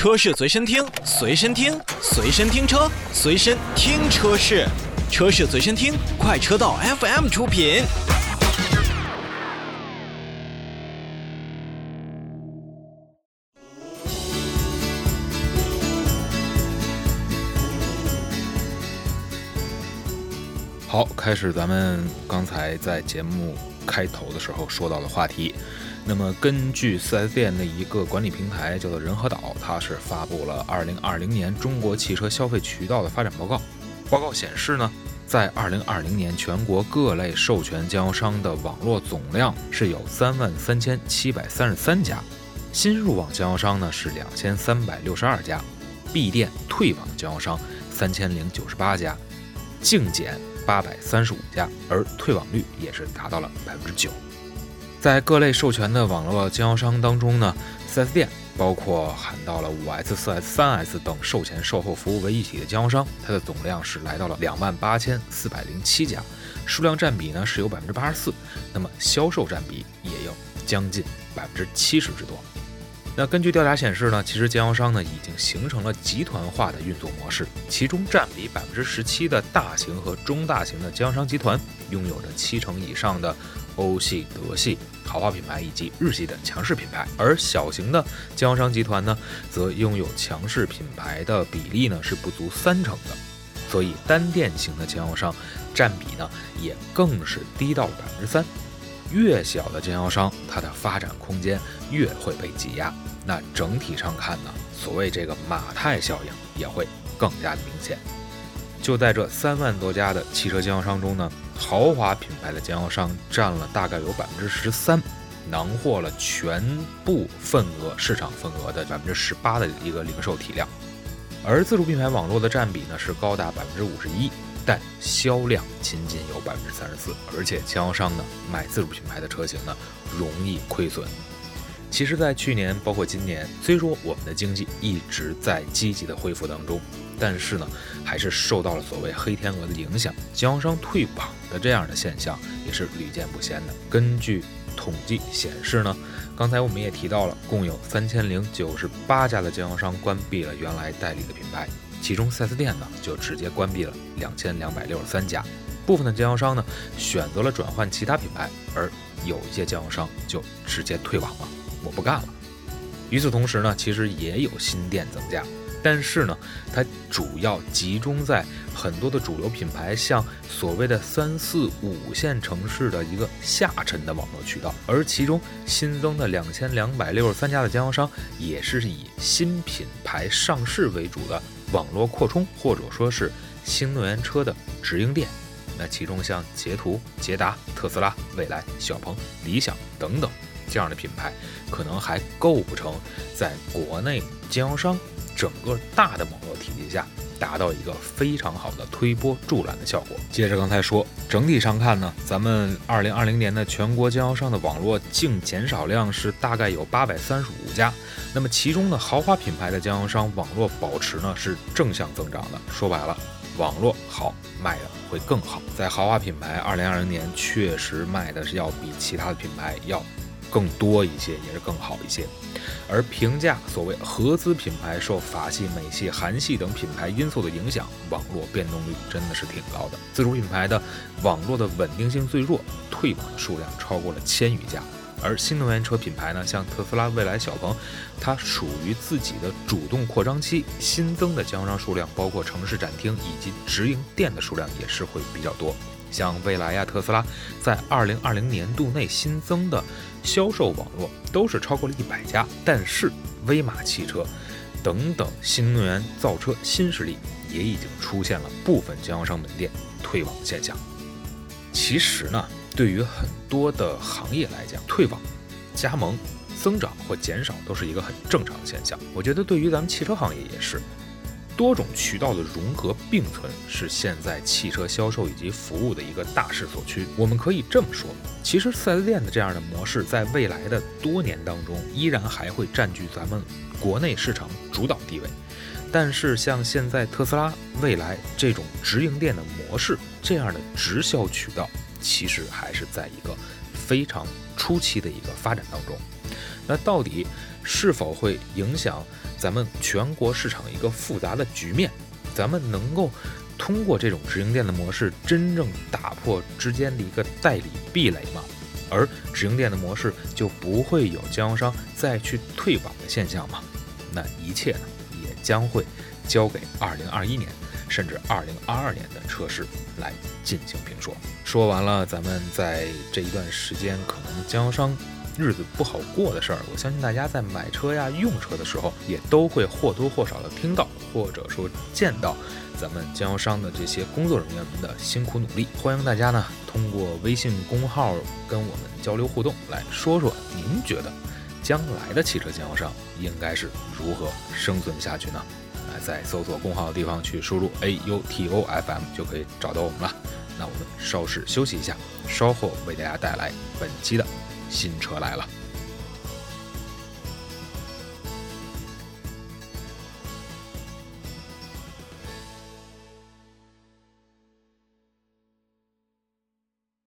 车市随身听，随身听，随身听车，随身听车市，车市随身听，快车道 FM 出品。好，开始咱们刚才在节目开头的时候说到的话题。那么，根据 4S 店的一个管理平台叫做仁和岛，它是发布了2020年中国汽车消费渠道的发展报告。报告显示呢，在2020年，全国各类授权经销商的网络总量是有3万3733家，新入网经销商呢是2362家，闭店退网经销商3098家，净减835家，而退网率也是达到了百分之九。在各类授权的网络经销商当中呢，4S 店包括喊到了 5S、4S、3S 等售前售后服务为一体的经销商，它的总量是来到了两万八千四百零七家，数量占比呢是有百分之八十四，那么销售占比也有将近百分之七十之多。那根据调查显示呢，其实经销商呢已经形成了集团化的运作模式，其中占比百分之十七的大型和中大型的经销商集团，拥有着七成以上的。欧系、德系豪华品牌以及日系的强势品牌，而小型的经销商集团呢，则拥有强势品牌的比例呢是不足三成的，所以单店型的经销商占比呢也更是低到了百分之三。越小的经销商，它的发展空间越会被挤压。那整体上看呢，所谓这个马太效应也会更加的明显。就在这三万多家的汽车经销商中呢。豪华品牌的经销商占了大概有百分之十三，囊获了全部份额市场份额的百分之十八的一个零售体量，而自主品牌网络的占比呢是高达百分之五十一，但销量仅仅有百分之三十四，而且经销商呢买自主品牌的车型呢容易亏损。其实，在去年包括今年，虽说我们的经济一直在积极的恢复当中。但是呢，还是受到了所谓黑天鹅的影响，经销商退网的这样的现象也是屡见不鲜的。根据统计显示呢，刚才我们也提到了，共有三千零九十八家的经销商关闭了原来代理的品牌，其中 4S 店呢就直接关闭了两千两百六十三家，部分的经销商呢选择了转换其他品牌，而有一些经销商就直接退网了，我不干了。与此同时呢，其实也有新店增加。但是呢，它主要集中在很多的主流品牌，像所谓的三四五线城市的一个下沉的网络渠道，而其中新增的两千两百六十三家的经销商，也是以新品牌上市为主的网络扩充，或者说是新能源车的直营店。那其中像捷途、捷达、特斯拉、蔚来、小鹏、理想等等这样的品牌，可能还构不成在国内经销商。整个大的网络体系下，达到一个非常好的推波助澜的效果。接着刚才说，整体上看呢，咱们二零二零年的全国经销商的网络净减少量是大概有八百三十五家。那么其中的豪华品牌的经销商网络保持呢是正向增长的。说白了，网络好卖的会更好。在豪华品牌二零二零年确实卖的是要比其他的品牌要。更多一些也是更好一些，而评价所谓合资品牌受法系、美系、韩系等品牌因素的影响，网络变动率真的是挺高的。自主品牌的网络的稳定性最弱，退网的数量超过了千余家。而新能源车品牌呢，像特斯拉、蔚来、小鹏，它属于自己的主动扩张期，新增的经销商数量，包括城市展厅以及直营店的数量也是会比较多。像蔚来呀、特斯拉，在二零二零年度内新增的销售网络都是超过了一百家，但是威马汽车等等新能源造车新势力也已经出现了部分经销商门店退网的现象。其实呢，对于很多的行业来讲，退网、加盟、增长或减少都是一个很正常的现象。我觉得对于咱们汽车行业也是。多种渠道的融合并存是现在汽车销售以及服务的一个大势所趋。我们可以这么说，其实 4S 店的这样的模式，在未来的多年当中，依然还会占据咱们国内市场主导地位。但是，像现在特斯拉、未来这种直营店的模式，这样的直销渠道，其实还是在一个非常初期的一个发展当中。那到底是否会影响咱们全国市场一个复杂的局面？咱们能够通过这种直营店的模式，真正打破之间的一个代理壁垒吗？而直营店的模式就不会有经销商再去退网的现象吗？那一切呢，也将会交给二零二一年甚至二零二二年的车市来进行评说。说完了，咱们在这一段时间可能经销商日子不好过的事儿，我相信大家在买车呀、用车的时候，也都会或多或少的听到，或者说见到咱们经销商的这些工作人员们的辛苦努力。欢迎大家呢，通过微信公号跟我们交流互动，来说说您觉得将来的汽车经销商应该是如何生存下去呢？啊，在搜索公号的地方去输入 A U T O F M 就可以找到我们了。那我们稍事休息一下，稍后为大家带来本期的新车来了。